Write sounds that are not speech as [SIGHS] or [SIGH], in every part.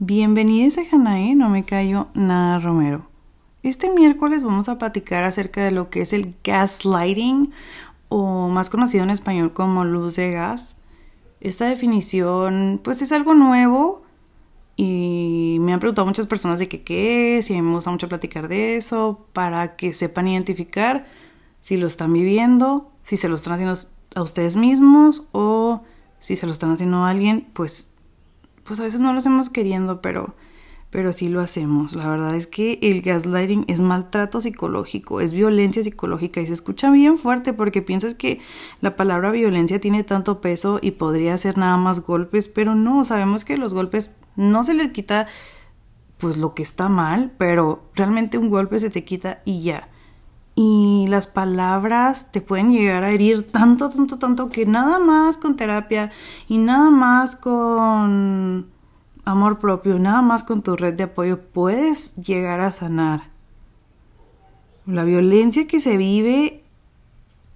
Bienvenidos a Hanae, no me callo nada Romero. Este miércoles vamos a platicar acerca de lo que es el gaslighting o más conocido en español como luz de gas. Esta definición pues es algo nuevo y me han preguntado muchas personas de qué, es y me gusta mucho platicar de eso para que sepan identificar si lo están viviendo, si se lo están haciendo a ustedes mismos o si se lo están haciendo a alguien, pues, pues a veces no lo hacemos queriendo, pero, pero sí lo hacemos. La verdad es que el gaslighting es maltrato psicológico, es violencia psicológica y se escucha bien fuerte porque piensas que la palabra violencia tiene tanto peso y podría ser nada más golpes, pero no, sabemos que los golpes no se les quita pues lo que está mal, pero realmente un golpe se te quita y ya y las palabras te pueden llegar a herir tanto, tanto, tanto que nada más con terapia y nada más con amor propio, nada más con tu red de apoyo puedes llegar a sanar. La violencia que se vive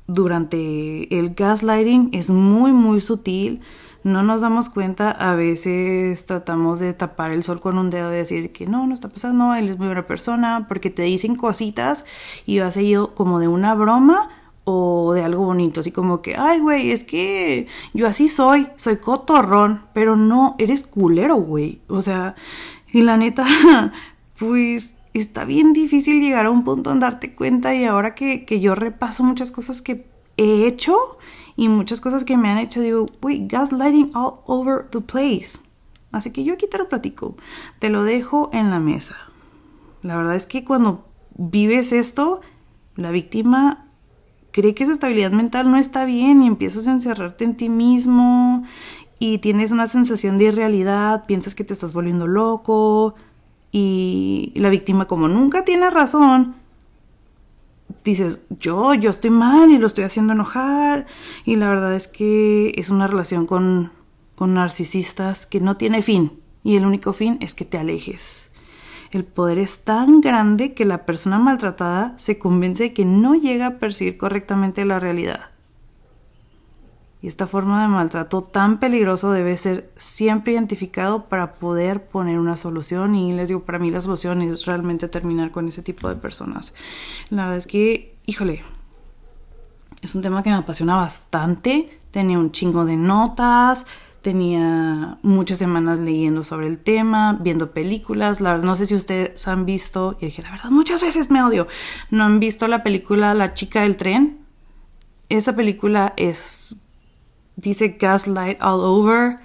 durante el gaslighting es muy, muy sutil no nos damos cuenta, a veces tratamos de tapar el sol con un dedo y decir que no, no está pasando, él es muy buena persona, porque te dicen cositas y va seguido como de una broma o de algo bonito, así como que, ay, güey, es que yo así soy, soy cotorrón, pero no, eres culero, güey. O sea, y la neta, [LAUGHS] pues está bien difícil llegar a un punto en darte cuenta y ahora que, que yo repaso muchas cosas que he hecho, y muchas cosas que me han hecho, digo, uy, gaslighting all over the place. Así que yo aquí te lo platico, te lo dejo en la mesa. La verdad es que cuando vives esto, la víctima cree que su estabilidad mental no está bien y empiezas a encerrarte en ti mismo y tienes una sensación de irrealidad, piensas que te estás volviendo loco y la víctima como nunca tiene razón, dices, yo, yo estoy mal y lo estoy haciendo enojar. Y la verdad es que es una relación con, con narcisistas que no tiene fin. Y el único fin es que te alejes. El poder es tan grande que la persona maltratada se convence de que no llega a percibir correctamente la realidad. Y esta forma de maltrato tan peligroso debe ser siempre identificado para poder poner una solución. Y les digo, para mí la solución es realmente terminar con ese tipo de personas. La verdad es que, híjole, es un tema que me apasiona bastante. Tenía un chingo de notas, tenía muchas semanas leyendo sobre el tema, viendo películas. La verdad, no sé si ustedes han visto, y dije, la verdad, muchas veces me odio. No han visto la película La chica del tren. Esa película es dice Gaslight All Over.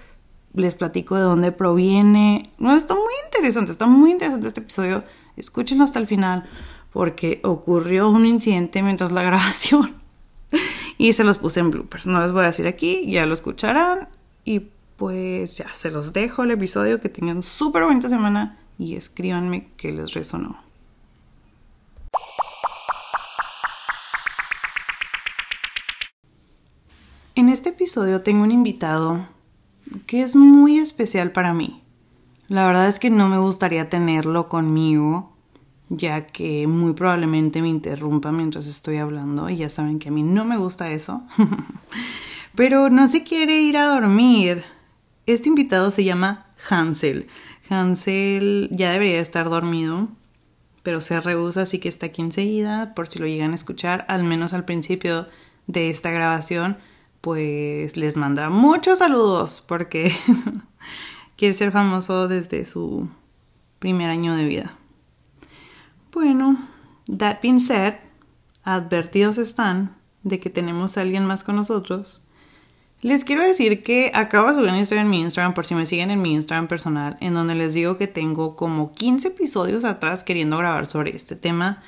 Les platico de dónde proviene. No, está muy interesante, está muy interesante este episodio. Escúchenlo hasta el final porque ocurrió un incidente mientras la [LAUGHS] grabación y se los puse en bloopers. No les voy a decir aquí, ya lo escucharán y pues ya se los dejo el episodio. Que tengan súper bonita semana y escríbanme que les resonó. En este episodio tengo un invitado que es muy especial para mí. La verdad es que no me gustaría tenerlo conmigo, ya que muy probablemente me interrumpa mientras estoy hablando y ya saben que a mí no me gusta eso. [LAUGHS] Pero no se quiere ir a dormir. Este invitado se llama Hansel. Hansel ya debería estar dormido, pero se rehúsa, así que está aquí enseguida por si lo llegan a escuchar, al menos al principio de esta grabación pues les manda muchos saludos porque [LAUGHS] quiere ser famoso desde su primer año de vida. Bueno, that being said, advertidos están de que tenemos a alguien más con nosotros. Les quiero decir que acabo de subir una historia en mi Instagram, por si me siguen en mi Instagram personal, en donde les digo que tengo como 15 episodios atrás queriendo grabar sobre este tema.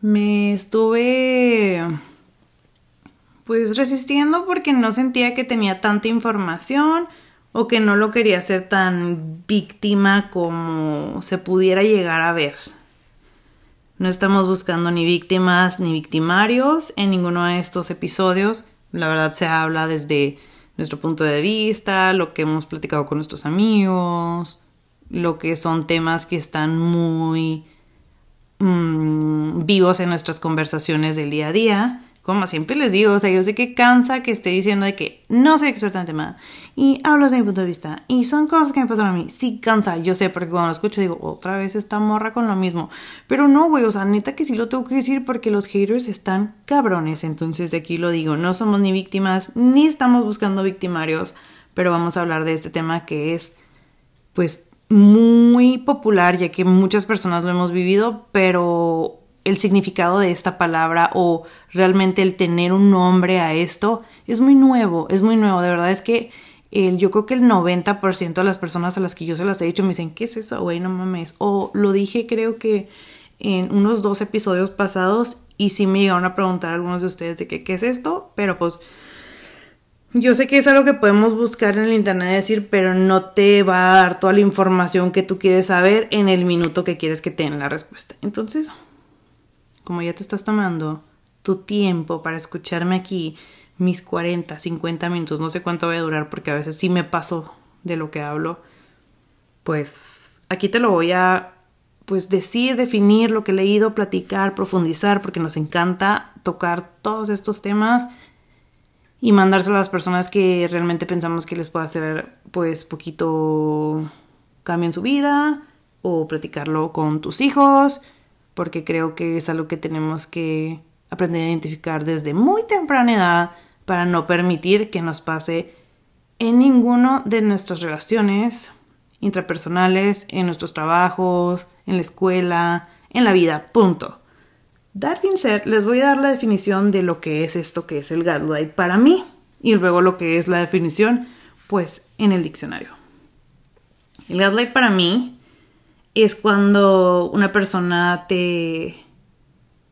Me estuve pues resistiendo porque no sentía que tenía tanta información o que no lo quería hacer tan víctima como se pudiera llegar a ver. No estamos buscando ni víctimas ni victimarios en ninguno de estos episodios. La verdad se habla desde nuestro punto de vista, lo que hemos platicado con nuestros amigos, lo que son temas que están muy mm, vivos en nuestras conversaciones del día a día como siempre les digo, o sea, yo sé que cansa que esté diciendo de que no soy experta en tema y hablo desde mi punto de vista y son cosas que me pasan a mí. Sí, cansa, yo sé, porque cuando lo escucho digo, otra vez esta morra con lo mismo. Pero no, güey, o sea, neta que sí lo tengo que decir porque los haters están cabrones. Entonces, de aquí lo digo, no somos ni víctimas ni estamos buscando victimarios, pero vamos a hablar de este tema que es, pues, muy popular, ya que muchas personas lo hemos vivido, pero el significado de esta palabra o realmente el tener un nombre a esto es muy nuevo, es muy nuevo. De verdad es que el, yo creo que el 90% de las personas a las que yo se las he dicho me dicen, ¿qué es eso, güey? No mames. O lo dije creo que en unos dos episodios pasados y sí me llegaron a preguntar algunos de ustedes de qué es esto, pero pues yo sé que es algo que podemos buscar en el internet decir, pero no te va a dar toda la información que tú quieres saber en el minuto que quieres que te den la respuesta. Entonces, como ya te estás tomando tu tiempo para escucharme aquí, mis 40, 50 minutos, no sé cuánto voy a durar porque a veces sí me paso de lo que hablo, pues aquí te lo voy a pues decir, definir lo que he leído, platicar, profundizar, porque nos encanta tocar todos estos temas y mandárselo a las personas que realmente pensamos que les pueda hacer pues poquito cambio en su vida o platicarlo con tus hijos porque creo que es algo que tenemos que aprender a identificar desde muy temprana edad para no permitir que nos pase en ninguno de nuestras relaciones intrapersonales, en nuestros trabajos, en la escuela, en la vida, punto. Being said, les voy a dar la definición de lo que es esto que es el gaslight para mí y luego lo que es la definición, pues en el diccionario. El gaslight para mí es cuando una persona te,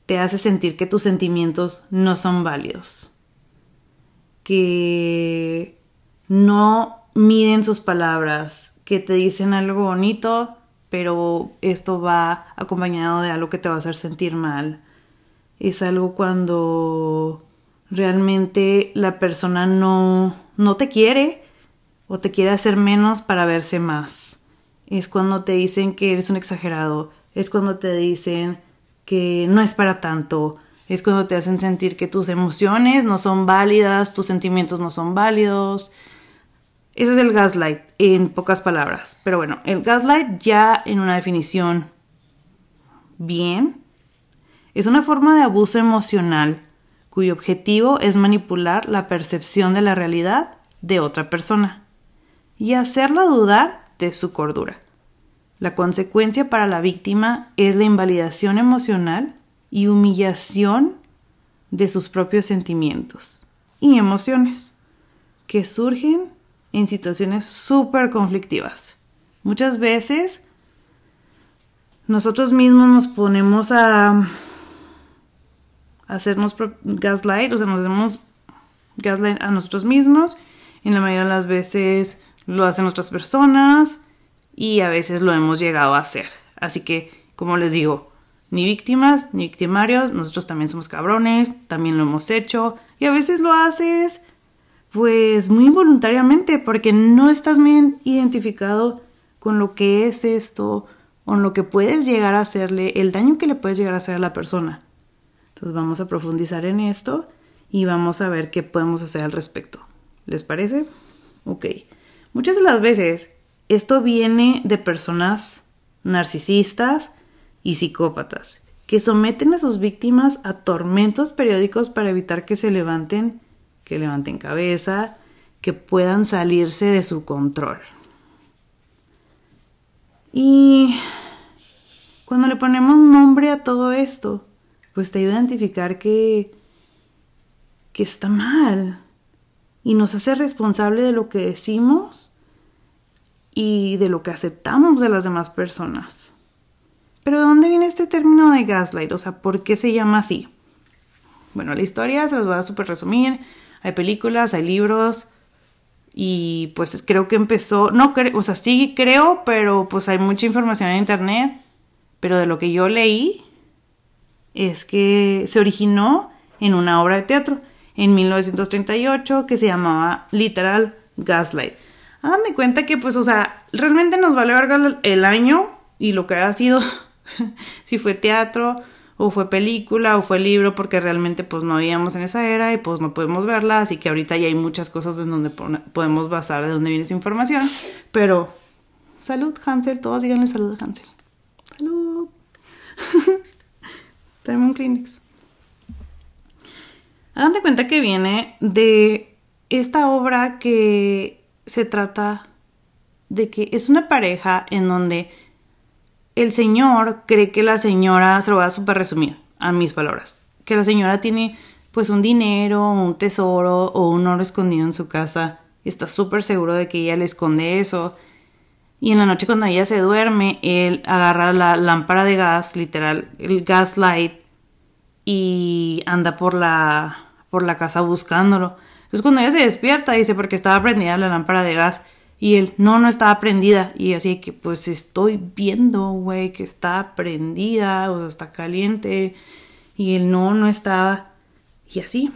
te hace sentir que tus sentimientos no son válidos, que no miden sus palabras, que te dicen algo bonito, pero esto va acompañado de algo que te va a hacer sentir mal. Es algo cuando realmente la persona no, no te quiere o te quiere hacer menos para verse más es cuando te dicen que eres un exagerado, es cuando te dicen que no es para tanto, es cuando te hacen sentir que tus emociones no son válidas, tus sentimientos no son válidos. Eso es el gaslight en pocas palabras. Pero bueno, el gaslight ya en una definición bien es una forma de abuso emocional cuyo objetivo es manipular la percepción de la realidad de otra persona y hacerla dudar de su cordura. La consecuencia para la víctima es la invalidación emocional y humillación de sus propios sentimientos y emociones que surgen en situaciones súper conflictivas. Muchas veces nosotros mismos nos ponemos a hacernos gaslight, o sea, nos hacemos gaslight a nosotros mismos. En la mayoría de las veces lo hacen otras personas y a veces lo hemos llegado a hacer. Así que, como les digo, ni víctimas ni victimarios, nosotros también somos cabrones, también lo hemos hecho y a veces lo haces pues muy involuntariamente porque no estás bien identificado con lo que es esto, con lo que puedes llegar a hacerle, el daño que le puedes llegar a hacer a la persona. Entonces vamos a profundizar en esto y vamos a ver qué podemos hacer al respecto. ¿Les parece? Ok. Muchas de las veces esto viene de personas narcisistas y psicópatas que someten a sus víctimas a tormentos periódicos para evitar que se levanten, que levanten cabeza, que puedan salirse de su control. Y cuando le ponemos nombre a todo esto, pues te ayuda a identificar que, que está mal, y nos hace responsable de lo que decimos y de lo que aceptamos de las demás personas. Pero ¿de dónde viene este término de gaslight? O sea, ¿por qué se llama así? Bueno, la historia se los voy a super resumir. Hay películas, hay libros y pues creo que empezó, no creo, o sea, sí creo, pero pues hay mucha información en internet, pero de lo que yo leí es que se originó en una obra de teatro en 1938 que se llamaba literal Gaslight. Háganme cuenta que pues, o sea, realmente nos vale verga el año y lo que ha sido, [LAUGHS] si fue teatro o fue película o fue libro porque realmente pues no habíamos en esa era y pues no podemos verla, así que ahorita ya hay muchas cosas en donde podemos basar de dónde viene esa información, pero salud Hansel, todos díganle salud a Hansel. Salud. [LAUGHS] Tenemos un Kleenex. Hagan de cuenta que viene de esta obra que se trata de que es una pareja en donde el señor cree que la señora, se lo voy a super resumir a mis palabras, que la señora tiene pues un dinero, un tesoro o un oro escondido en su casa está súper seguro de que ella le esconde eso. Y en la noche cuando ella se duerme, él agarra la lámpara de gas, literal, el gas light, y anda por la, por la casa buscándolo. Entonces cuando ella se despierta, dice, porque estaba prendida la lámpara de gas, y él, no, no estaba prendida. Y así que, pues estoy viendo, güey, que está prendida, o sea, está caliente. Y él, no, no estaba. Y así.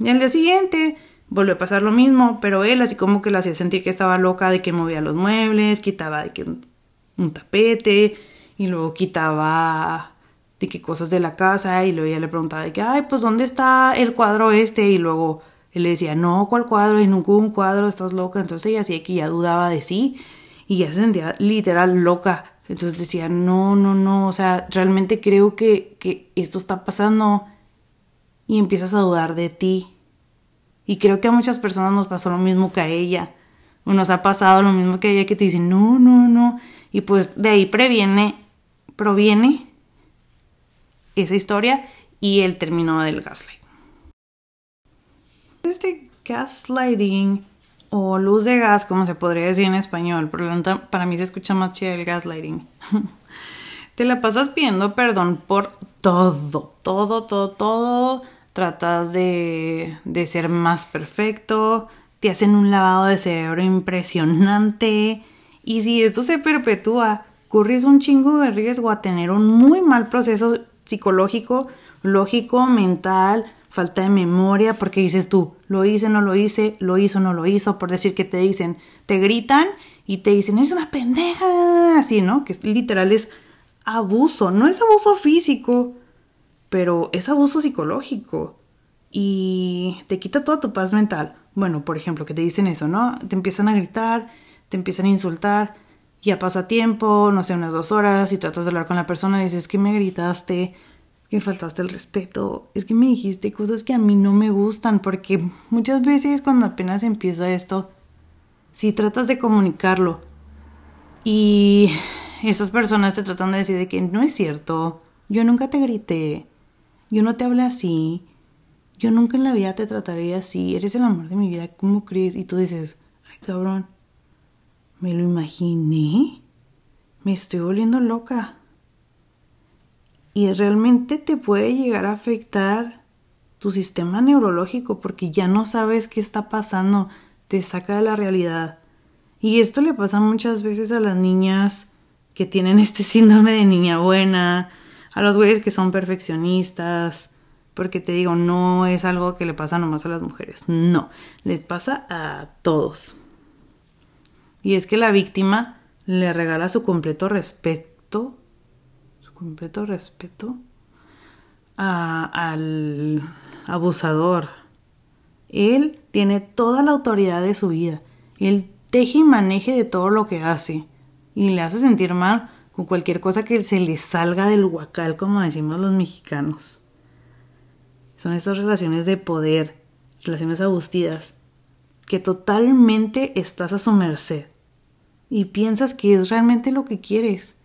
Y al día siguiente volvió a pasar lo mismo, pero él así como que le hacía sentir que estaba loca de que movía los muebles, quitaba de que un, tapete, y luego quitaba de que cosas de la casa, y luego ella le preguntaba de que, ay, pues ¿dónde está el cuadro este? Y luego él le decía, no, ¿cuál cuadro? Y nunca un cuadro, estás loca. Entonces ella hacía que ya dudaba de sí y ya se sentía literal loca. Entonces decía, no, no, no, o sea, realmente creo que, que esto está pasando y empiezas a dudar de ti. Y creo que a muchas personas nos pasó lo mismo que a ella. O nos ha pasado lo mismo que a ella que te dicen, no, no, no. Y pues de ahí previene, proviene esa historia y el término del gaslight. Este gaslighting o luz de gas, como se podría decir en español, para mí se escucha más chido el gaslighting. [LAUGHS] Te la pasas pidiendo perdón por todo, todo, todo, todo. Tratas de, de ser más perfecto, te hacen un lavado de cerebro impresionante. Y si esto se perpetúa, corres un chingo de riesgo a tener un muy mal proceso psicológico, lógico, mental, falta de memoria, porque dices tú, lo hice, no lo hice, lo hizo, no lo hizo, por decir que te dicen, te gritan y te dicen, eres una pendeja, así, ¿no? Que literal es abuso, no es abuso físico, pero es abuso psicológico y te quita toda tu paz mental. Bueno, por ejemplo, que te dicen eso, ¿no? Te empiezan a gritar, te empiezan a insultar, ya pasa tiempo, no sé, unas dos horas y tratas de hablar con la persona y dices que me gritaste, que faltaste el respeto, es que me dijiste cosas que a mí no me gustan, porque muchas veces cuando apenas empieza esto, si tratas de comunicarlo y esas personas te tratan de decir de que no es cierto, yo nunca te grité, yo no te hablé así, yo nunca en la vida te trataría así, eres el amor de mi vida, ¿cómo crees? Y tú dices, ay cabrón, me lo imaginé, me estoy volviendo loca y realmente te puede llegar a afectar tu sistema neurológico porque ya no sabes qué está pasando, te saca de la realidad. Y esto le pasa muchas veces a las niñas que tienen [LAUGHS] este síndrome de niña buena, a los güeyes que son perfeccionistas, porque te digo, no es algo que le pasa nomás a las mujeres, no, les pasa a todos. Y es que la víctima le regala su completo respeto completo respeto al abusador. Él tiene toda la autoridad de su vida. Él teje y maneje de todo lo que hace. Y le hace sentir mal con cualquier cosa que se le salga del huacal, como decimos los mexicanos. Son estas relaciones de poder, relaciones abusivas, que totalmente estás a su merced. Y piensas que es realmente lo que quieres.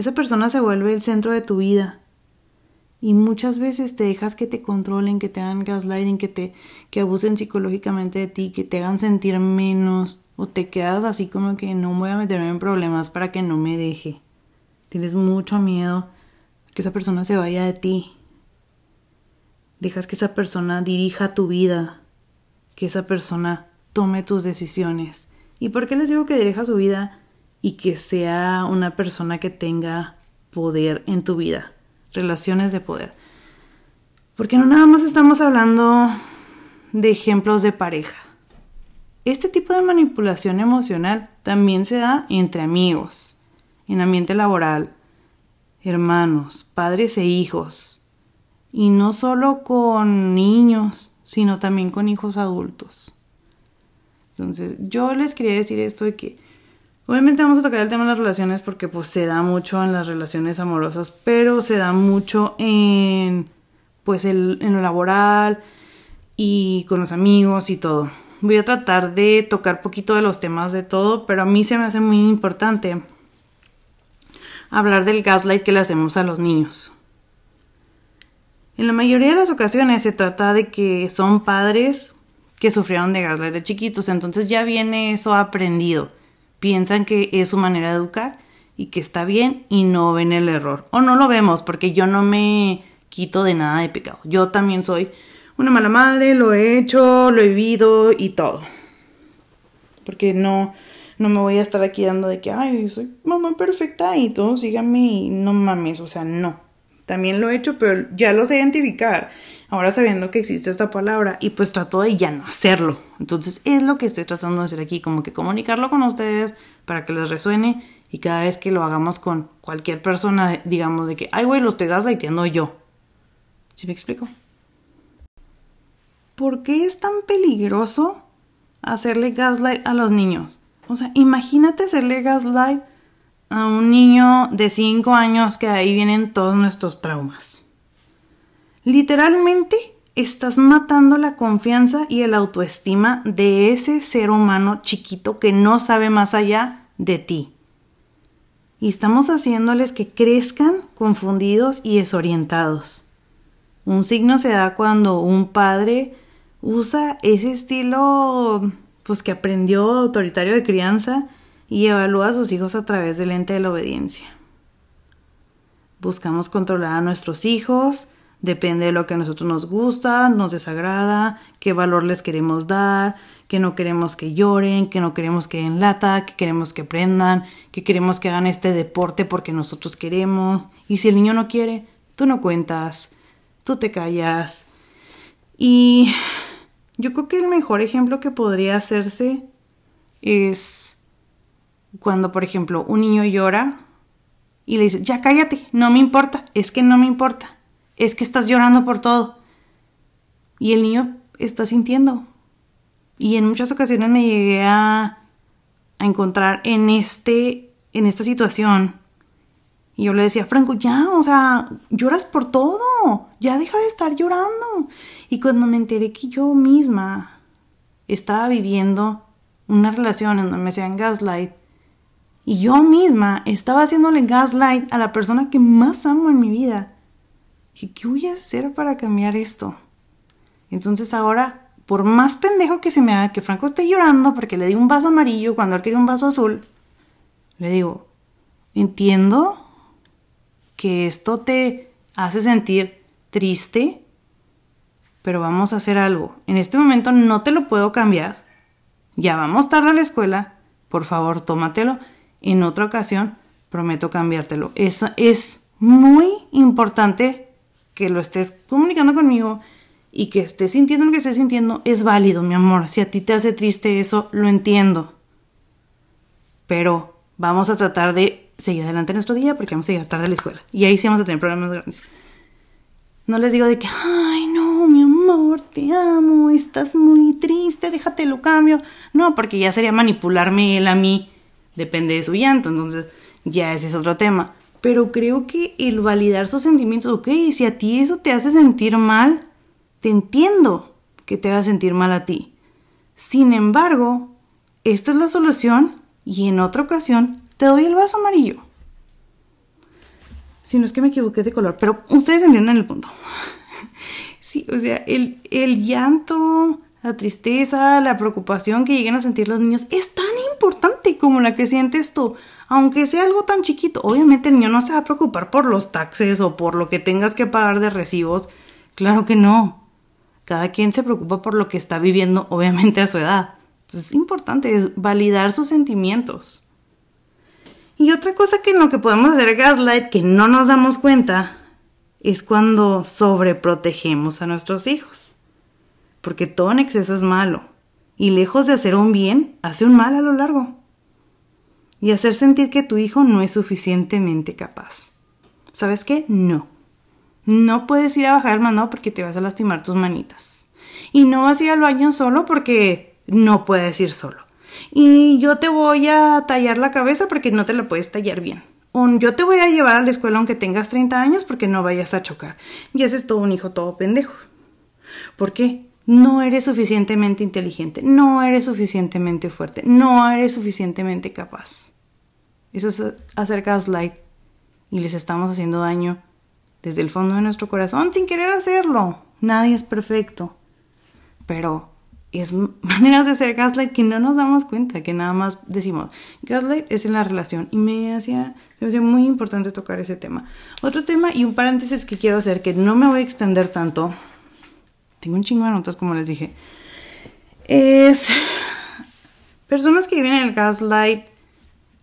Esa persona se vuelve el centro de tu vida. Y muchas veces te dejas que te controlen, que te hagan gaslighting, que te que abusen psicológicamente de ti, que te hagan sentir menos o te quedas así como que no voy a meterme en problemas para que no me deje. Tienes mucho miedo que esa persona se vaya de ti. Dejas que esa persona dirija tu vida, que esa persona tome tus decisiones. ¿Y por qué les digo que dirija su vida? Y que sea una persona que tenga poder en tu vida, relaciones de poder. Porque no nada más estamos hablando de ejemplos de pareja. Este tipo de manipulación emocional también se da entre amigos, en ambiente laboral, hermanos, padres e hijos. Y no solo con niños, sino también con hijos adultos. Entonces, yo les quería decir esto de que obviamente vamos a tocar el tema de las relaciones porque pues se da mucho en las relaciones amorosas, pero se da mucho en pues el, en lo laboral y con los amigos y todo. Voy a tratar de tocar poquito de los temas de todo, pero a mí se me hace muy importante hablar del gaslight que le hacemos a los niños. En la mayoría de las ocasiones se trata de que son padres que sufrieron de gaslight de chiquitos, entonces ya viene eso aprendido. Piensan que es su manera de educar y que está bien y no ven el error. O no lo vemos porque yo no me quito de nada de pecado. Yo también soy una mala madre, lo he hecho, lo he vivido y todo. Porque no, no me voy a estar aquí dando de que, ay, soy mamá perfecta y todo, síganme y no mames, o sea, no. También lo he hecho, pero ya lo sé identificar ahora sabiendo que existe esta palabra y pues trato de ya no hacerlo. Entonces es lo que estoy tratando de hacer aquí, como que comunicarlo con ustedes para que les resuene y cada vez que lo hagamos con cualquier persona, digamos de que, ay güey, los te gaslightando yo. ¿Sí me explico? ¿Por qué es tan peligroso hacerle gaslight a los niños? O sea, imagínate hacerle gaslight a un niño de 5 años que ahí vienen todos nuestros traumas. Literalmente estás matando la confianza y el autoestima de ese ser humano chiquito que no sabe más allá de ti. Y estamos haciéndoles que crezcan confundidos y desorientados. Un signo se da cuando un padre usa ese estilo pues que aprendió autoritario de crianza y evalúa a sus hijos a través del lente de la obediencia. Buscamos controlar a nuestros hijos, Depende de lo que a nosotros nos gusta, nos desagrada, qué valor les queremos dar, que no queremos que lloren, que no queremos que den lata, que queremos que aprendan, que queremos que hagan este deporte porque nosotros queremos. Y si el niño no quiere, tú no cuentas, tú te callas. Y yo creo que el mejor ejemplo que podría hacerse es cuando, por ejemplo, un niño llora y le dice, ya cállate, no me importa, es que no me importa es que estás llorando por todo. Y el niño está sintiendo. Y en muchas ocasiones me llegué a, a encontrar en, este, en esta situación. Y yo le decía, Franco, ya, o sea, lloras por todo. Ya deja de estar llorando. Y cuando me enteré que yo misma estaba viviendo una relación en donde me hacían gaslight, y yo misma estaba haciéndole gaslight a la persona que más amo en mi vida, ¿qué voy a hacer para cambiar esto? Entonces ahora, por más pendejo que se me haga que Franco esté llorando porque le di un vaso amarillo cuando él quería un vaso azul, le digo, entiendo que esto te hace sentir triste, pero vamos a hacer algo. En este momento no te lo puedo cambiar. Ya vamos tarde a la escuela. Por favor, tómatelo. En otra ocasión, prometo cambiártelo. Es, es muy importante que lo estés comunicando conmigo y que estés sintiendo lo que estés sintiendo es válido, mi amor. Si a ti te hace triste eso, lo entiendo. Pero vamos a tratar de seguir adelante nuestro día porque vamos a llegar tarde a la escuela. Y ahí sí vamos a tener problemas grandes. No les digo de que, ay, no, mi amor, te amo, estás muy triste, déjate lo cambio. No, porque ya sería manipularme él a mí, depende de su llanto, entonces ya ese es otro tema pero creo que el validar sus sentimientos, ok, si a ti eso te hace sentir mal, te entiendo que te va a sentir mal a ti. Sin embargo, esta es la solución y en otra ocasión te doy el vaso amarillo. Si no es que me equivoqué de color, pero ustedes entienden el punto. [LAUGHS] sí, o sea, el, el llanto, la tristeza, la preocupación que lleguen a sentir los niños es tan importante como la que sientes tú aunque sea algo tan chiquito. Obviamente el niño no se va a preocupar por los taxes o por lo que tengas que pagar de recibos. Claro que no. Cada quien se preocupa por lo que está viviendo, obviamente a su edad. Entonces es importante validar sus sentimientos. Y otra cosa que en lo que podemos hacer gaslight que no nos damos cuenta es cuando sobreprotegemos a nuestros hijos. Porque todo en exceso es malo. Y lejos de hacer un bien, hace un mal a lo largo. y hacer sentir que tu hijo no es suficientemente capaz. ¿Sabes qué? No. No puedes ir a bajar el mandado porque te vas a lastimar tus manitas. Y no vas a ir al baño solo porque no puedes ir solo. Y yo te voy a tallar la cabeza porque no te la puedes tallar bien. Yo te voy a llevar a la escuela aunque tengas 30 años porque no vayas a chocar. Y ese es todo un hijo todo pendejo. ¿Por qué? No eres suficientemente inteligente, no eres suficientemente fuerte, no eres suficientemente capaz. Eso es hacer gaslight y les estamos haciendo daño desde el fondo de nuestro corazón sin querer hacerlo. Nadie es perfecto. Pero es [LAUGHS] maneras de hacer gaslight que no nos damos cuenta, que nada más decimos, gaslight es en la relación. Y me hacía, me hacía muy importante tocar ese tema. Otro tema y un paréntesis que quiero hacer, que no me voy a extender tanto, tengo un chingo de notas, como les dije, es personas que viven en el gaslight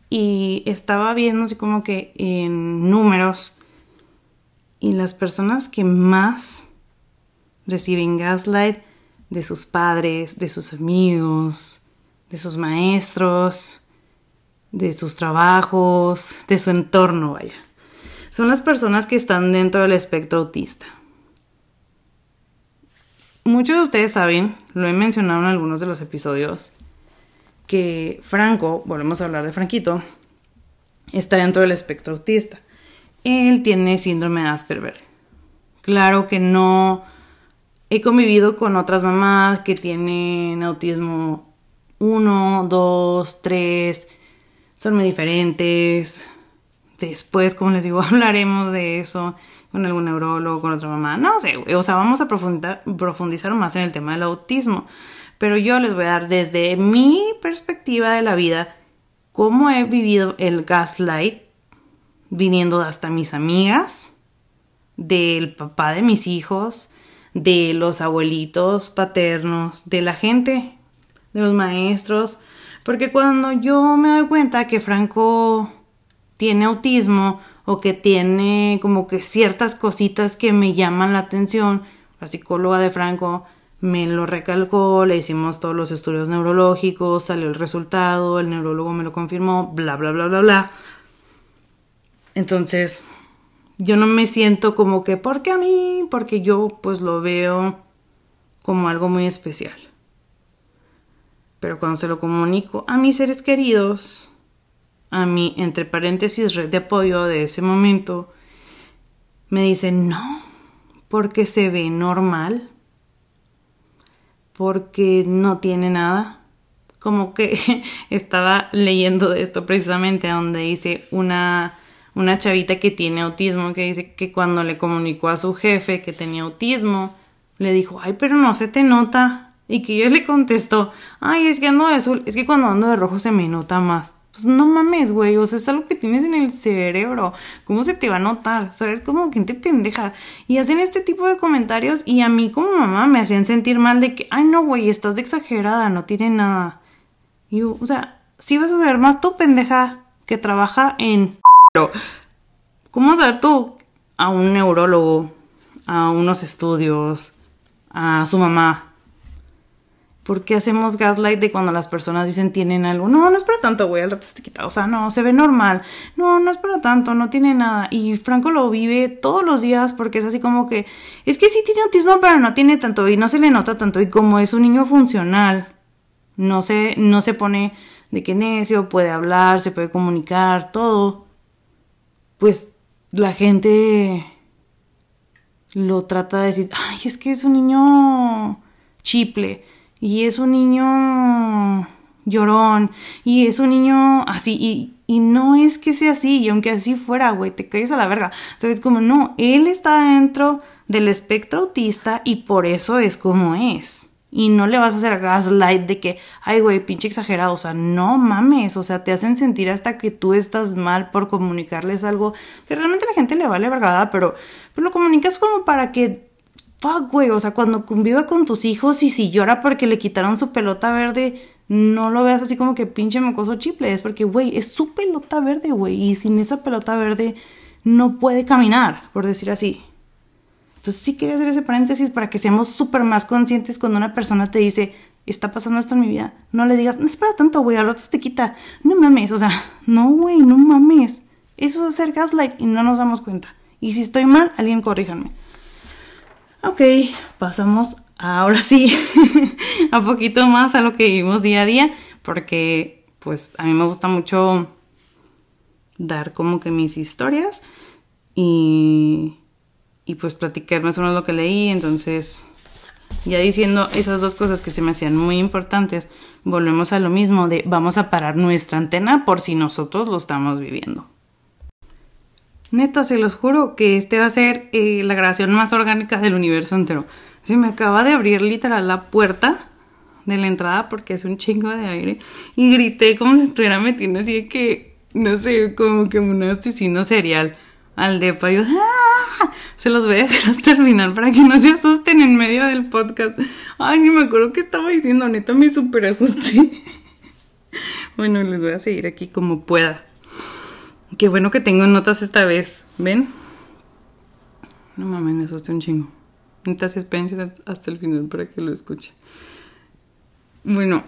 y estaba viendo así como que en números y las personas que más reciben gaslight de sus padres, de sus amigos, de sus maestros, de sus trabajos, de su entorno, vaya. Son las personas que están dentro del espectro autista. Muchos de ustedes saben, lo he mencionado en algunos de los episodios, que Franco, volvemos a hablar de Franquito, está dentro del espectro autista. Él tiene síndrome de Asperger. Claro que no he convivido con otras mamás que tienen autismo 1, 2, 3, son muy diferentes. Después, como les digo, [LAUGHS] hablaremos de eso con algún neurólogo, con otra mamá, no sé, o sea, vamos a profundizar, profundizar más en el tema del autismo, pero yo les voy a dar desde mi perspectiva de la vida cómo he vivido el gaslight viniendo hasta mis amigas, del papá de mis hijos, de los abuelitos paternos, de la gente, de los maestros, porque cuando yo me doy cuenta que Franco tiene autismo o que tiene como que ciertas cositas que me llaman la atención. La psicóloga de Franco me lo recalcó, le hicimos todos los estudios neurológicos, salió el resultado, el neurólogo me lo confirmó, bla, bla, bla, bla, bla. Entonces, yo no me siento como que, ¿por qué a mí? Porque yo pues lo veo como algo muy especial. Pero cuando se lo comunico a mis seres queridos, a mi, entre paréntesis, red de apoyo de ese momento, me dice, no, porque se ve normal, porque no tiene nada. Como que [LAUGHS] estaba leyendo de esto precisamente, donde dice una, una chavita que tiene autismo, que dice que cuando le comunicó a su jefe que tenía autismo, le dijo, ay, pero no se te nota. Y que yo le contestó, ay, es que ando de azul, es que cuando ando de rojo se me nota más. Pues no mames, güey, o sea, es algo que tienes en el cerebro. ¿Cómo se te va a notar? ¿Sabes? Como gente pendeja. Y hacen este tipo de comentarios y a mí como mamá me hacían sentir mal de que, ay no, güey, estás de exagerada, no tiene nada. Y o sea, si vas a saber más tu pendeja que trabaja en... [LAUGHS] ¿Cómo vas a ver tú a un neurólogo, a unos estudios, a su mamá? ¿Por qué hacemos gaslight de cuando las personas dicen tienen algo? No, no es para tanto, güey, al rato se te quita. O sea, no, se ve normal. No, no es para tanto, no tiene nada. Y Franco lo vive todos los días porque es así como que, es que sí tiene autismo, pero no tiene tanto y no se le nota tanto. Y como es un niño funcional, no se, no se pone de que necio, puede hablar, se puede comunicar, todo. Pues la gente lo trata de decir, ay, es que es un niño chiple y es un niño llorón y es un niño así y, y no es que sea así y aunque así fuera, güey, te caes a la verga. ¿Sabes? Como no, él está dentro del espectro autista y por eso es como es. Y no le vas a hacer gaslight de que, ay, güey, pinche exagerado. O sea, no mames. O sea, te hacen sentir hasta que tú estás mal por comunicarles algo que realmente a la gente le vale vergada, pero, pero lo comunicas como para que fuck, güey, o sea, cuando convive con tus hijos y si llora porque le quitaron su pelota verde, no lo veas así como que pinche mocoso chiple, es porque, güey, es su pelota verde, güey, y sin esa pelota verde no puede caminar, por decir así. Entonces sí quería hacer ese paréntesis para que seamos súper más conscientes cuando una persona te dice, está pasando esto en mi vida. No le digas, no espera tanto, güey, al otro te quita. No mames, o sea, no, güey, no mames. Eso es hacer gaslight y no nos damos cuenta. Y si estoy mal, alguien corríjanme. Ok, pasamos ahora sí [LAUGHS] a poquito más a lo que vivimos día a día, porque pues a mí me gusta mucho dar como que mis historias y, y pues platicar más lo que leí, entonces ya diciendo esas dos cosas que se me hacían muy importantes, volvemos a lo mismo de vamos a parar nuestra antena por si nosotros lo estamos viviendo. Neta, se los juro que este va a ser eh, la grabación más orgánica del universo entero. Se me acaba de abrir literal la puerta de la entrada porque es un chingo de aire y grité como si estuviera metiendo así de que, no sé, como que un asesino serial al depa. Yo, ¡ah! Se los voy a dejar hasta terminar para que no se asusten en medio del podcast. Ay, ni me acuerdo qué estaba diciendo, neta me super asusté. [LAUGHS] bueno, les voy a seguir aquí como pueda. Qué bueno que tengo notas esta vez, ¿ven? No mames, me asusté un chingo. Neta, espérense hasta el final para que lo escuche. Bueno,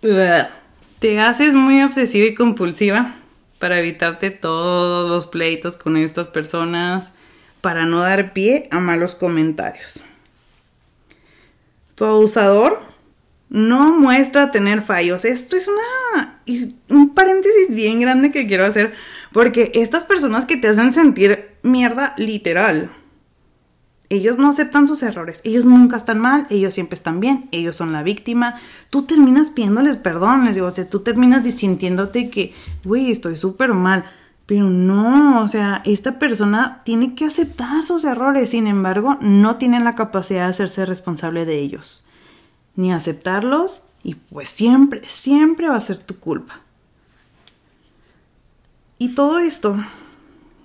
[SIGHS] te haces muy obsesiva y compulsiva para evitarte todos los pleitos con estas personas, para no dar pie a malos comentarios. Tu abusador no muestra tener fallos. Esto es una un paréntesis bien grande que quiero hacer porque estas personas que te hacen sentir mierda literal ellos no aceptan sus errores, ellos nunca están mal, ellos siempre están bien, ellos son la víctima. Tú terminas pidiéndoles perdón, les digo, o sea, tú terminas disintiéndote que, güey, estoy súper mal. Pero no, o sea, esta persona tiene que aceptar sus errores, sin embargo, no tienen la capacidad de hacerse responsable de ellos, ni aceptarlos, y pues siempre, siempre va a ser tu culpa. Y todo esto,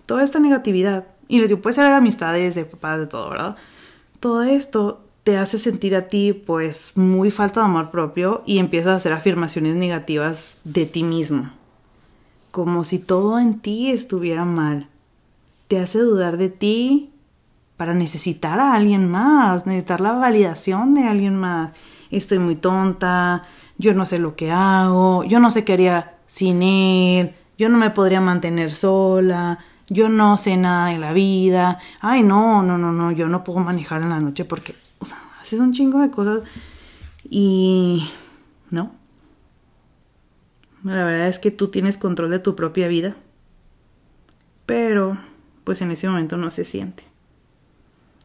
toda esta negatividad, y les digo, puede ser de amistades, de papás, de todo, ¿verdad? Todo esto te hace sentir a ti pues muy falta de amor propio y empiezas a hacer afirmaciones negativas de ti mismo. Como si todo en ti estuviera mal. Te hace dudar de ti para necesitar a alguien más, necesitar la validación de alguien más. Estoy muy tonta, yo no sé lo que hago, yo no sé qué haría sin él, yo no me podría mantener sola, yo no sé nada de la vida, ay no, no, no, no, yo no puedo manejar en la noche porque o haces un chingo de cosas y no. La verdad es que tú tienes control de tu propia vida, pero pues en ese momento no se siente.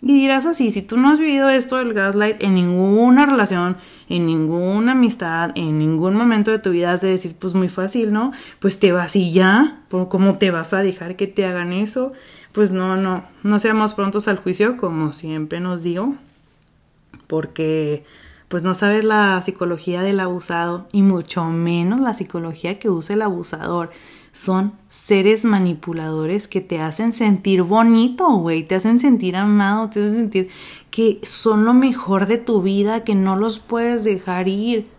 Y dirás así, si tú no has vivido esto del gaslight en ninguna relación, en ninguna amistad, en ningún momento de tu vida has de decir, pues muy fácil, ¿no? Pues te vas y ya, ¿cómo te vas a dejar que te hagan eso? Pues no, no, no seamos prontos al juicio, como siempre nos digo, porque pues no sabes la psicología del abusado y mucho menos la psicología que usa el abusador son seres manipuladores que te hacen sentir bonito, güey, te hacen sentir amado, te hacen sentir que son lo mejor de tu vida, que no los puedes dejar ir.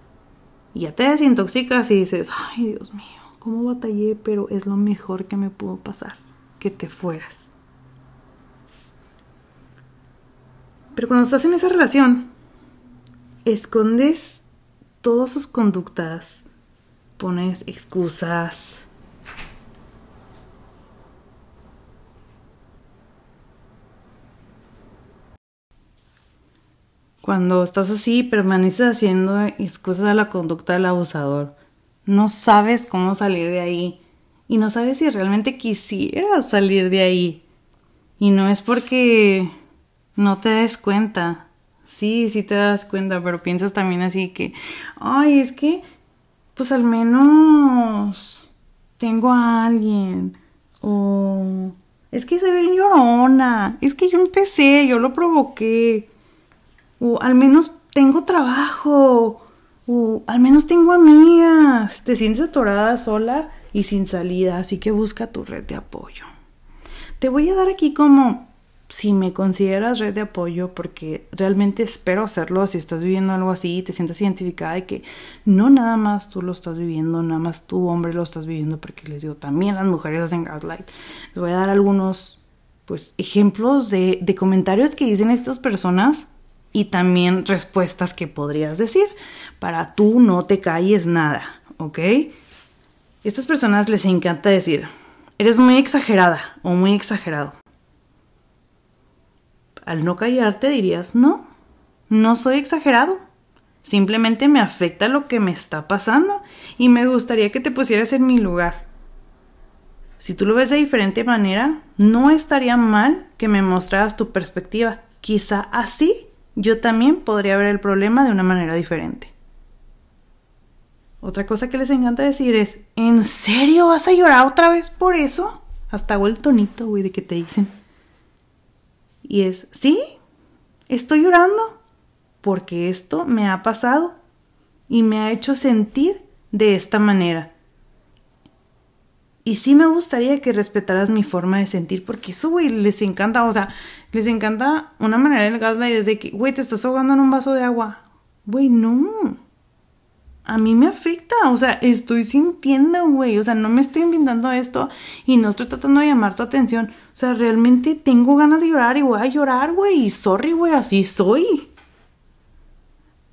Y ya te desintoxicas y dices, ay Dios mío, cómo batallé, pero es lo mejor que me pudo pasar, que te fueras. Pero cuando estás en esa relación, escondes todas sus conductas, pones excusas, Cuando estás así, permaneces haciendo excusas a la conducta del abusador. No sabes cómo salir de ahí. Y no sabes si realmente quisieras salir de ahí. Y no es porque no te des cuenta. Sí, sí te das cuenta, pero piensas también así que, ay, es que, pues al menos tengo a alguien. O es que soy bien llorona. Es que yo empecé, yo lo provoqué o al menos tengo trabajo, o al menos tengo amigas. Te sientes atorada sola y sin salida, así que busca tu red de apoyo. Te voy a dar aquí como si me consideras red de apoyo, porque realmente espero hacerlo si estás viviendo algo así y te sientes identificada de que no nada más tú lo estás viviendo, nada más tú hombre lo estás viviendo, porque les digo, también las mujeres hacen gaslight. Les voy a dar algunos pues ejemplos de, de comentarios que dicen estas personas y también respuestas que podrías decir para tú no te calles nada, ¿ok? Estas personas les encanta decir, eres muy exagerada o muy exagerado. Al no callarte dirías, no, no soy exagerado. Simplemente me afecta lo que me está pasando y me gustaría que te pusieras en mi lugar. Si tú lo ves de diferente manera, no estaría mal que me mostraras tu perspectiva. Quizá así yo también podría ver el problema de una manera diferente. Otra cosa que les encanta decir es, ¿en serio vas a llorar otra vez por eso? Hasta hago el tonito, güey, de que te dicen. Y es, sí, estoy llorando porque esto me ha pasado y me ha hecho sentir de esta manera. Y sí me gustaría que respetaras mi forma de sentir, porque eso, güey, les encanta, o sea, les encanta una manera del gaslight de que, güey, te estás ahogando en un vaso de agua. Güey, no. A mí me afecta, o sea, estoy sintiendo, güey, o sea, no me estoy inventando esto y no estoy tratando de llamar tu atención. O sea, realmente tengo ganas de llorar y voy a llorar, güey, y sorry, güey, así soy.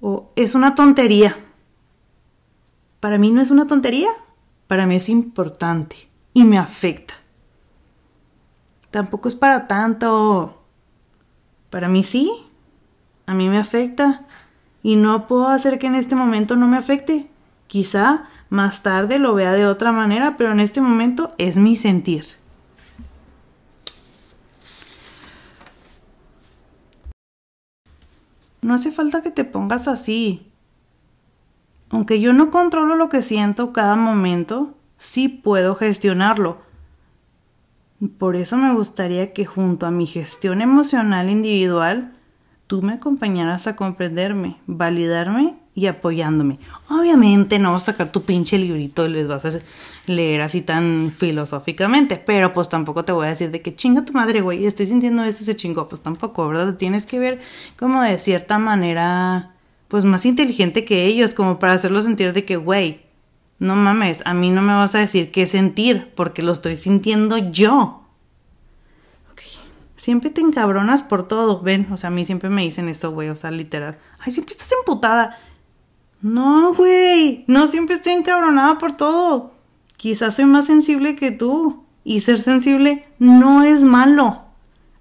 O es una tontería. Para mí no es una tontería, para mí es importante y me afecta. Tampoco es para tanto. Para mí sí, a mí me afecta y no puedo hacer que en este momento no me afecte. Quizá más tarde lo vea de otra manera, pero en este momento es mi sentir. No hace falta que te pongas así. Aunque yo no controlo lo que siento cada momento, sí puedo gestionarlo. Por eso me gustaría que junto a mi gestión emocional individual, tú me acompañaras a comprenderme, validarme y apoyándome. Obviamente no vas a sacar tu pinche librito y les vas a leer así tan filosóficamente, pero pues tampoco te voy a decir de que chinga tu madre, güey, estoy sintiendo esto, se chingó, pues tampoco, ¿verdad? Tienes que ver como de cierta manera pues más inteligente que ellos, como para hacerlo sentir de que, güey, no mames, a mí no me vas a decir qué sentir, porque lo estoy sintiendo yo. Siempre te encabronas por todo, ven, o sea, a mí siempre me dicen eso, güey, o sea, literal. Ay, siempre estás emputada. No, güey, no siempre estoy encabronada por todo. Quizás soy más sensible que tú. Y ser sensible no es malo.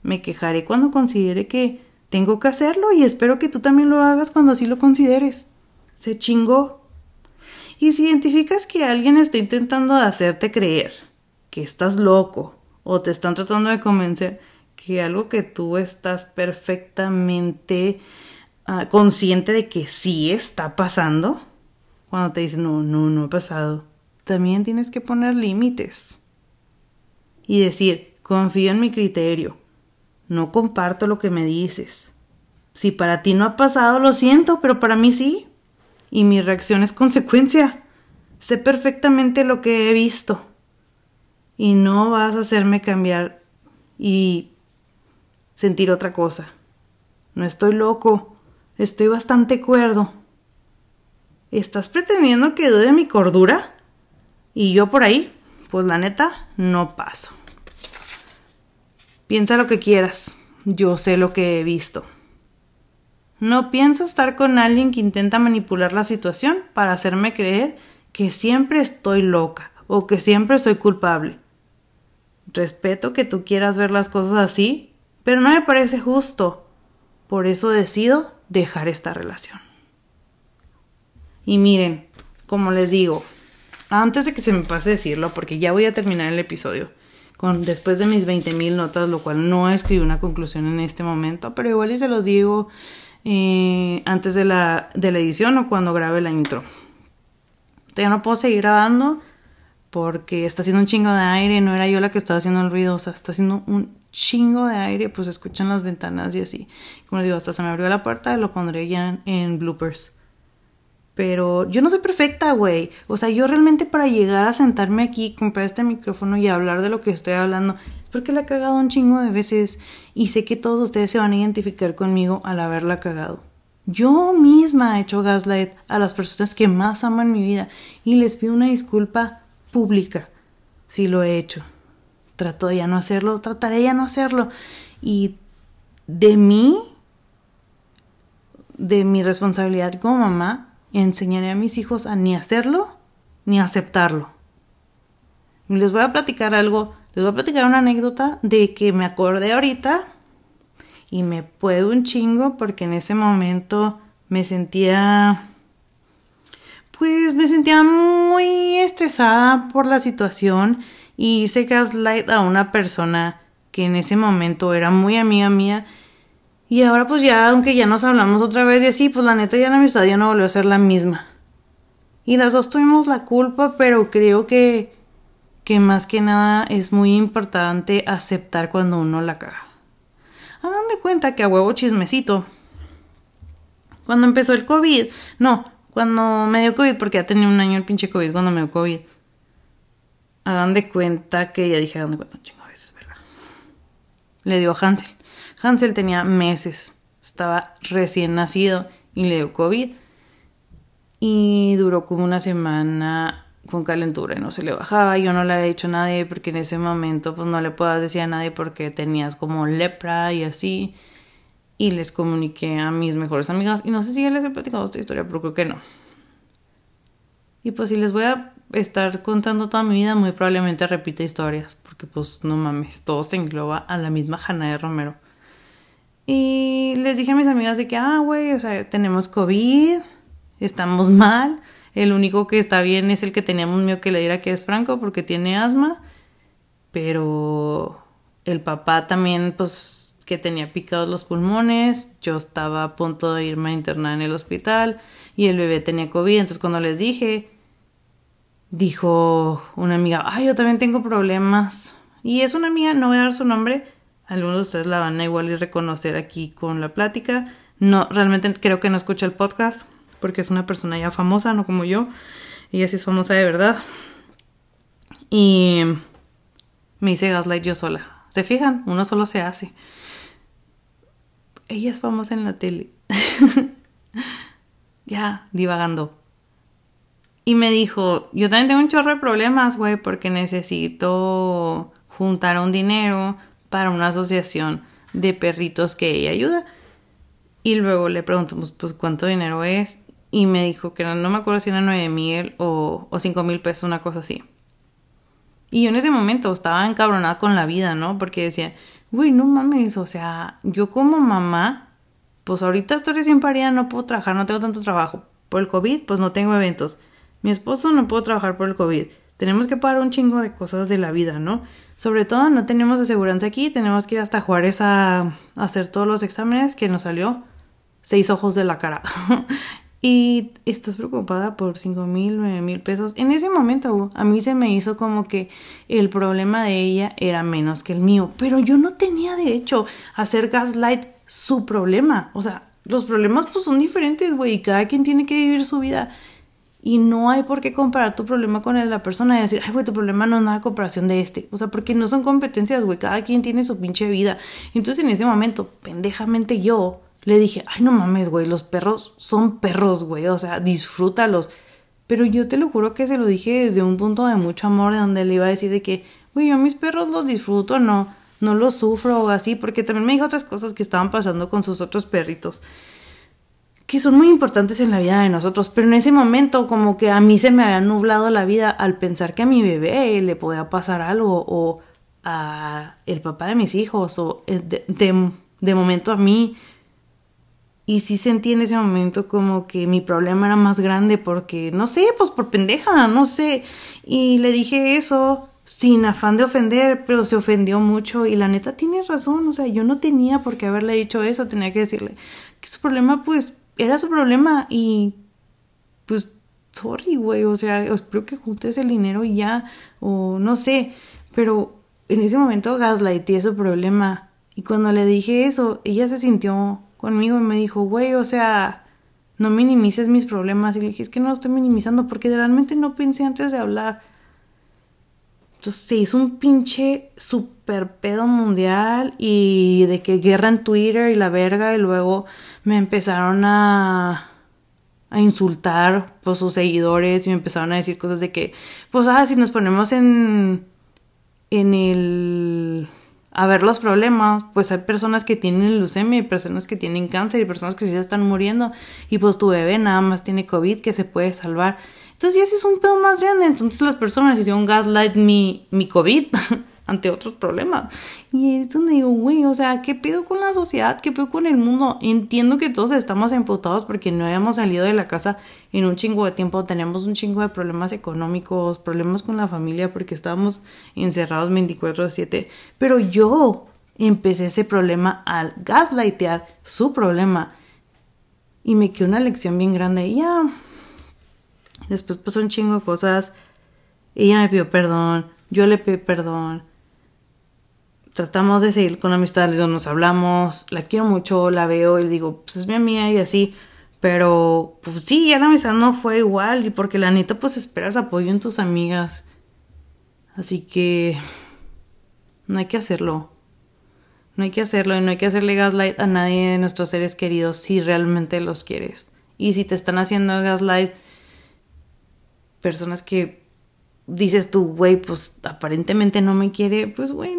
Me quejaré cuando considere que tengo que hacerlo y espero que tú también lo hagas cuando así lo consideres. Se chingó. Y si identificas que alguien está intentando hacerte creer que estás loco o te están tratando de convencer que algo que tú estás perfectamente ah, consciente de que sí está pasando, cuando te dicen no, no, no ha pasado, también tienes que poner límites y decir, confío en mi criterio, no comparto lo que me dices. Si para ti no ha pasado, lo siento, pero para mí sí. Y mi reacción es consecuencia. Sé perfectamente lo que he visto. Y no vas a hacerme cambiar y sentir otra cosa. No estoy loco. Estoy bastante cuerdo. ¿Estás pretendiendo que dude mi cordura? Y yo por ahí, pues la neta, no paso. Piensa lo que quieras. Yo sé lo que he visto. No pienso estar con alguien que intenta manipular la situación para hacerme creer que siempre estoy loca o que siempre soy culpable. Respeto que tú quieras ver las cosas así, pero no me parece justo. Por eso decido dejar esta relación. Y miren, como les digo, antes de que se me pase decirlo, porque ya voy a terminar el episodio, después de mis 20.000 notas, lo cual no escribí una conclusión en este momento, pero igual y se los digo eh, antes de la, de la edición o cuando grabe la intro. Ya no puedo seguir grabando porque está haciendo un chingo de aire, no era yo la que estaba haciendo el ruido, o sea, está haciendo un chingo de aire, pues escuchan las ventanas y así. Como les digo, hasta se me abrió la puerta, lo pondré ya en bloopers. Pero yo no soy perfecta, güey. O sea, yo realmente para llegar a sentarme aquí, comprar este micrófono y hablar de lo que estoy hablando, es porque la he cagado un chingo de veces y sé que todos ustedes se van a identificar conmigo al haberla cagado. Yo misma he hecho gaslight a las personas que más aman mi vida y les pido una disculpa pública si lo he hecho. Trato de ya no hacerlo, trataré ya no hacerlo. Y de mí de mi responsabilidad como mamá, enseñaré a mis hijos a ni hacerlo ni aceptarlo. Les voy a platicar algo, les voy a platicar una anécdota de que me acordé ahorita y me puedo un chingo porque en ese momento me sentía pues me sentía muy estresada por la situación y hice gaslight a una persona que en ese momento era muy amiga mía y ahora pues ya, aunque ya nos hablamos otra vez y así, pues la neta ya la amistad ya no volvió a ser la misma. Y las dos tuvimos la culpa, pero creo que, que más que nada es muy importante aceptar cuando uno la caga. Hagan de cuenta que a huevo chismecito. Cuando empezó el COVID, no, cuando me dio COVID, porque ya tenía un año el pinche COVID cuando me dio COVID. Hagan de cuenta que ya dije, hagan de cuenta chingo a veces, ¿verdad? Le dio a Hansel. Hansel tenía meses, estaba recién nacido y le dio COVID. Y duró como una semana con calentura y no se le bajaba. Yo no le había dicho a nadie porque en ese momento pues no le puedas decir a nadie porque tenías como lepra y así y les comuniqué a mis mejores amigas. Y no sé si ya les he platicado esta historia, pero creo que no. Y pues si les voy a estar contando toda mi vida, muy probablemente repita historias, porque pues no mames, todo se engloba a la misma Hanna de Romero. Y les dije a mis amigas de que, ah, güey, o sea, tenemos COVID, estamos mal, el único que está bien es el que teníamos miedo que le diera que es Franco porque tiene asma, pero el papá también, pues que tenía picados los pulmones, yo estaba a punto de irme a internar en el hospital y el bebé tenía COVID, entonces cuando les dije, dijo una amiga, ay, yo también tengo problemas. Y es una amiga, no voy a dar su nombre, algunos de ustedes la van a igual y reconocer aquí con la plática. No, realmente creo que no escucha el podcast porque es una persona ya famosa, no como yo. Ella sí es famosa de verdad. Y me hice gaslight yo sola. ¿Se fijan? Uno solo se hace ella es famosa en la tele. [LAUGHS] ya, divagando. Y me dijo, yo también tengo un chorro de problemas, güey, porque necesito juntar un dinero para una asociación de perritos que ella ayuda. Y luego le preguntamos, pues, ¿cuánto dinero es? Y me dijo que no me acuerdo si era nueve mil o, o cinco mil pesos, una cosa así. Y yo en ese momento estaba encabronada con la vida, ¿no? Porque decía, güey, no mames, o sea, yo como mamá, pues ahorita estoy recién parida, no puedo trabajar, no tengo tanto trabajo. Por el COVID, pues no tengo eventos. Mi esposo no puedo trabajar por el COVID. Tenemos que pagar un chingo de cosas de la vida, ¿no? Sobre todo no tenemos aseguranza aquí, tenemos que ir hasta Juárez a, hacer todos los exámenes que nos salió seis ojos de la cara. [LAUGHS] y estás preocupada por cinco mil, nueve mil pesos. En ese momento a mí se me hizo como que el problema de ella era menos que el mío, pero yo no tenía derecho a hacer gaslight su problema. O sea, los problemas pues son diferentes, güey, y cada quien tiene que vivir su vida. Y no hay por qué comparar tu problema con el de la persona y decir, ay, güey, tu problema no es nada comparación de este. O sea, porque no son competencias, güey, cada quien tiene su pinche vida. Entonces en ese momento, pendejamente yo, le dije, ay, no mames, güey, los perros son perros, güey, o sea, disfrútalos. Pero yo te lo juro que se lo dije desde un punto de mucho amor, de donde le iba a decir de que, güey, yo mis perros los disfruto, no, no los sufro o así, porque también me dijo otras cosas que estaban pasando con sus otros perritos, que son muy importantes en la vida de nosotros, pero en ese momento como que a mí se me había nublado la vida al pensar que a mi bebé le podía pasar algo, o a el papá de mis hijos, o eh, de, de, de momento a mí, y sí sentí en ese momento como que mi problema era más grande porque, no sé, pues por pendeja, no sé. Y le dije eso sin afán de ofender, pero se ofendió mucho y la neta tiene razón, o sea, yo no tenía por qué haberle dicho eso, tenía que decirle que su problema pues era su problema y pues sorry, güey, o sea, espero que juntes el dinero y ya, o no sé, pero en ese momento gaslighté ese problema y cuando le dije eso, ella se sintió conmigo y me dijo, güey, o sea, no minimices mis problemas. Y le dije, es que no estoy minimizando porque realmente no pensé antes de hablar. Entonces se hizo un pinche super pedo mundial y de que guerra en Twitter y la verga y luego me empezaron a a insultar por sus seguidores y me empezaron a decir cosas de que pues ah si nos ponemos en en el a ver los problemas, pues hay personas que tienen leucemia, hay personas que tienen cáncer y personas que sí están muriendo y pues tu bebé nada más tiene COVID que se puede salvar. Entonces ya ese es un pedo más grande, entonces las personas hicieron gaslight mi, mi COVID [LAUGHS] ante otros problemas. Y es donde digo, güey, o sea, ¿qué pido con la sociedad? ¿Qué pido con el mundo? Entiendo que todos estamos emputados porque no habíamos salido de la casa en un chingo de tiempo, tenemos un chingo de problemas económicos, problemas con la familia porque estábamos encerrados 24/7, pero yo empecé ese problema al gaslightear su problema y me quedó una lección bien grande. Ya, después pasó un chingo de cosas, ella me pidió perdón, yo le pedí perdón tratamos de seguir con amistades, nos hablamos, la quiero mucho, la veo y digo, pues es mi amiga y así. Pero, pues sí, ya la amistad no fue igual y porque la neta, pues esperas apoyo en tus amigas. Así que no hay que hacerlo. No hay que hacerlo y no hay que hacerle gaslight a nadie de nuestros seres queridos si realmente los quieres. Y si te están haciendo gaslight, personas que dices tú, güey, pues aparentemente no me quiere, pues güey,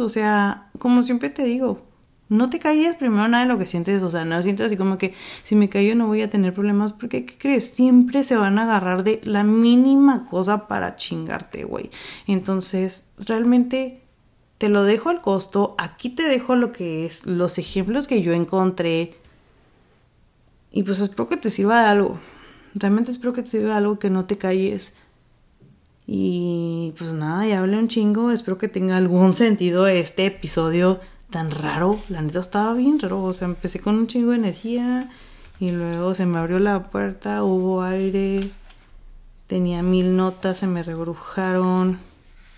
o sea, como siempre te digo, no te calles primero nada de lo que sientes, o sea, no sientes así como que si me callo no voy a tener problemas, porque ¿qué crees? Siempre se van a agarrar de la mínima cosa para chingarte, güey. Entonces, realmente te lo dejo al costo, aquí te dejo lo que es, los ejemplos que yo encontré, y pues espero que te sirva de algo. Realmente espero que te sirva de algo que no te calles y pues nada, ya hablé un chingo. Espero que tenga algún [LAUGHS] sentido este episodio tan raro. La neta estaba bien raro. O sea, empecé con un chingo de energía y luego se me abrió la puerta, hubo aire, tenía mil notas, se me rebrujaron.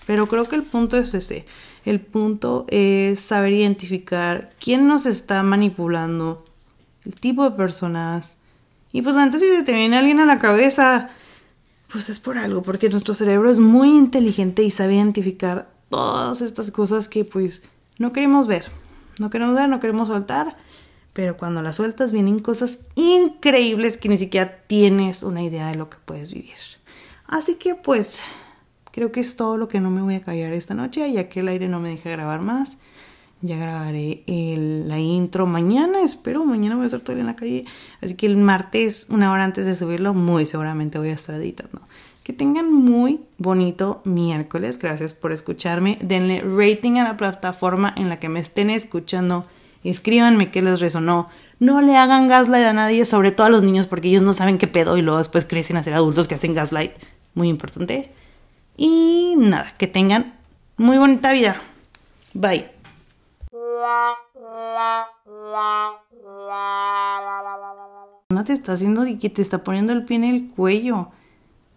Pero creo que el punto es ese. El punto es saber identificar quién nos está manipulando, el tipo de personas. Y pues antes si se te viene alguien a la cabeza, pues es por algo, porque nuestro cerebro es muy inteligente y sabe identificar todas estas cosas que pues no queremos ver. No queremos ver, no queremos soltar, pero cuando las sueltas vienen cosas increíbles que ni siquiera tienes una idea de lo que puedes vivir. Así que pues creo que es todo lo que no me voy a callar esta noche, ya que el aire no me deja grabar más. Ya grabaré la intro mañana, espero. Mañana voy a estar todavía en la calle. Así que el martes, una hora antes de subirlo, muy seguramente voy a estar editando. Que tengan muy bonito miércoles. Gracias por escucharme. Denle rating a la plataforma en la que me estén escuchando. Escríbanme qué les resonó. No le hagan gaslight a nadie, sobre todo a los niños, porque ellos no saben qué pedo y luego después crecen a ser adultos que hacen gaslight. Muy importante. Y nada, que tengan muy bonita vida. Bye. No te está haciendo que te está poniendo el pie en el cuello.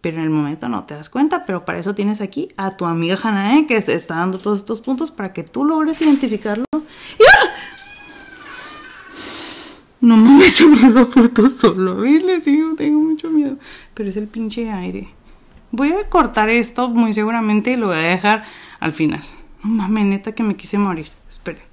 Pero en el momento no te das cuenta, pero para eso tienes aquí a tu amiga Hanae que te está dando todos estos puntos para que tú logres identificarlo. No mames, [LAUGHS] se me la puerta solo. Les digo, tengo mucho miedo. Pero es el pinche aire. Voy a cortar esto muy seguramente y lo voy a dejar al final. No mames, neta que me quise morir. Espere.